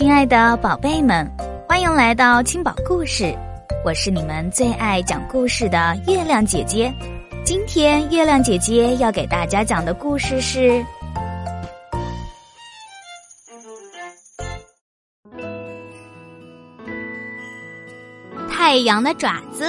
亲爱的宝贝们，欢迎来到青宝故事，我是你们最爱讲故事的月亮姐姐。今天月亮姐姐要给大家讲的故事是《太阳的爪子》。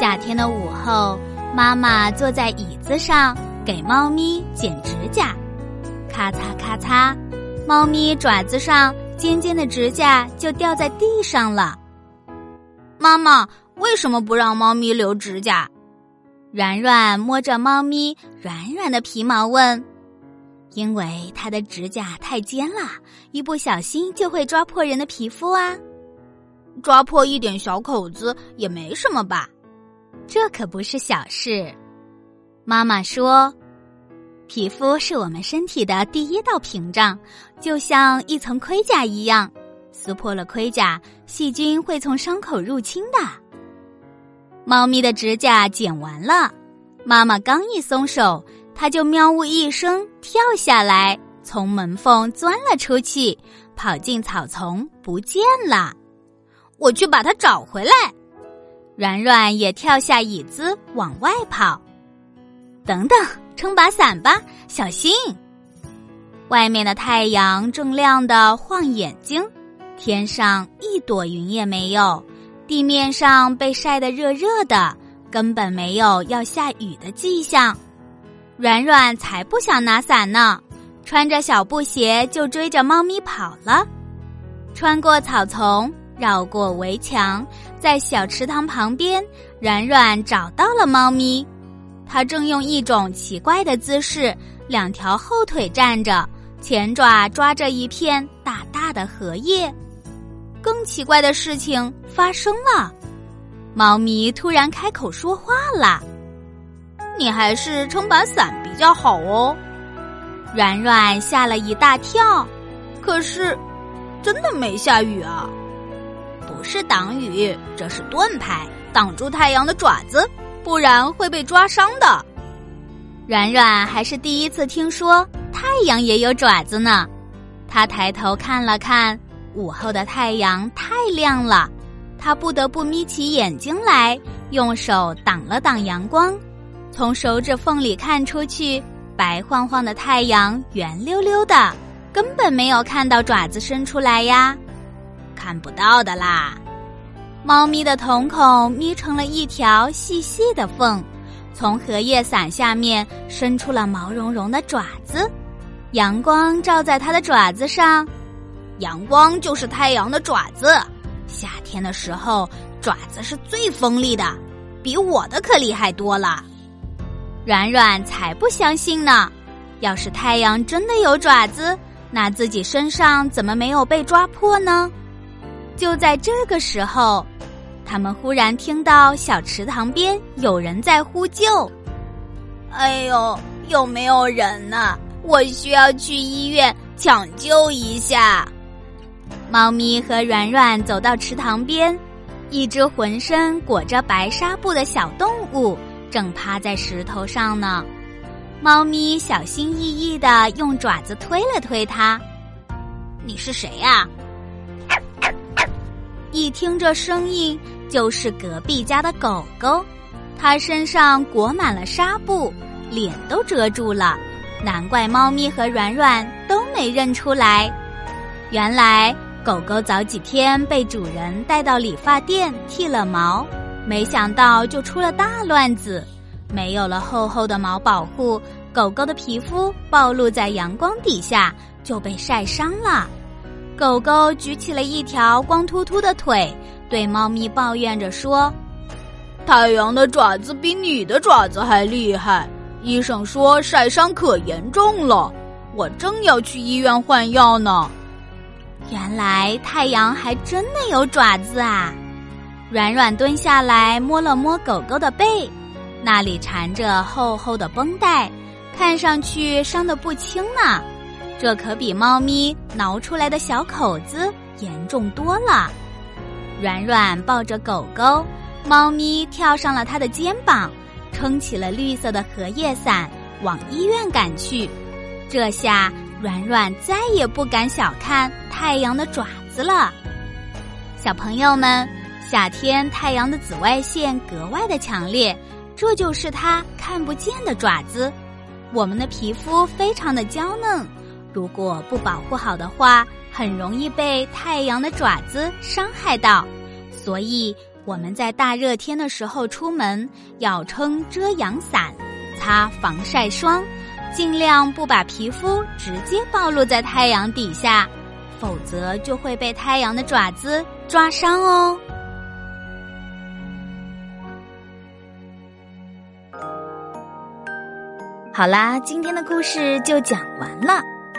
夏天的午后，妈妈坐在椅子上给猫咪剪指甲，咔嚓咔嚓。猫咪爪子上尖尖的指甲就掉在地上了。妈妈为什么不让猫咪留指甲？软软摸着猫咪软软的皮毛问：“因为它的指甲太尖了，一不小心就会抓破人的皮肤啊。抓破一点小口子也没什么吧？这可不是小事。”妈妈说。皮肤是我们身体的第一道屏障，就像一层盔甲一样。撕破了盔甲，细菌会从伤口入侵的。猫咪的指甲剪完了，妈妈刚一松手，它就喵呜一声跳下来，从门缝钻了出去，跑进草丛不见了。我去把它找回来。软软也跳下椅子往外跑。等等。撑把伞吧，小心！外面的太阳正亮的晃眼睛，天上一朵云也没有，地面上被晒得热热的，根本没有要下雨的迹象。软软才不想拿伞呢，穿着小布鞋就追着猫咪跑了，穿过草丛，绕过围墙，在小池塘旁边，软软找到了猫咪。它正用一种奇怪的姿势，两条后腿站着，前爪抓着一片大大的荷叶。更奇怪的事情发生了，猫咪突然开口说话了：“你还是撑把伞比较好哦。”软软吓了一大跳，可是，真的没下雨啊！不是挡雨，这是盾牌，挡住太阳的爪子。不然会被抓伤的。软软还是第一次听说太阳也有爪子呢。他抬头看了看，午后的太阳太亮了，他不得不眯起眼睛来，用手挡了挡阳光。从手指缝里看出去，白晃晃的太阳圆溜溜的，根本没有看到爪子伸出来呀，看不到的啦。猫咪的瞳孔眯成了一条细细的缝，从荷叶伞下面伸出了毛茸茸的爪子。阳光照在它的爪子上，阳光就是太阳的爪子。夏天的时候，爪子是最锋利的，比我的可厉害多了。软软才不相信呢！要是太阳真的有爪子，那自己身上怎么没有被抓破呢？就在这个时候。他们忽然听到小池塘边有人在呼救：“哎呦，有没有人呢？我需要去医院抢救一下。”猫咪和软软走到池塘边，一只浑身裹着白纱布的小动物正趴在石头上呢。猫咪小心翼翼的用爪子推了推它：“你是谁呀？”一听这声音。就是隔壁家的狗狗，它身上裹满了纱布，脸都遮住了，难怪猫咪和软软都没认出来。原来狗狗早几天被主人带到理发店剃了毛，没想到就出了大乱子，没有了厚厚的毛保护，狗狗的皮肤暴露在阳光底下就被晒伤了。狗狗举起了一条光秃秃的腿。对猫咪抱怨着说：“太阳的爪子比你的爪子还厉害，医生说晒伤可严重了，我正要去医院换药呢。”原来太阳还真的有爪子啊！软软蹲下来摸了摸狗狗的背，那里缠着厚厚的绷带，看上去伤得不轻呢。这可比猫咪挠出来的小口子严重多了。软软抱着狗狗，猫咪跳上了它的肩膀，撑起了绿色的荷叶伞，往医院赶去。这下软软再也不敢小看太阳的爪子了。小朋友们，夏天太阳的紫外线格外的强烈，这就是它看不见的爪子。我们的皮肤非常的娇嫩，如果不保护好的话，很容易被太阳的爪子伤害到。所以我们在大热天的时候出门要撑遮阳伞，擦防晒霜。尽量不把皮肤直接暴露在太阳底下，否则就会被太阳的爪子抓伤哦。好啦，今天的故事就讲完了。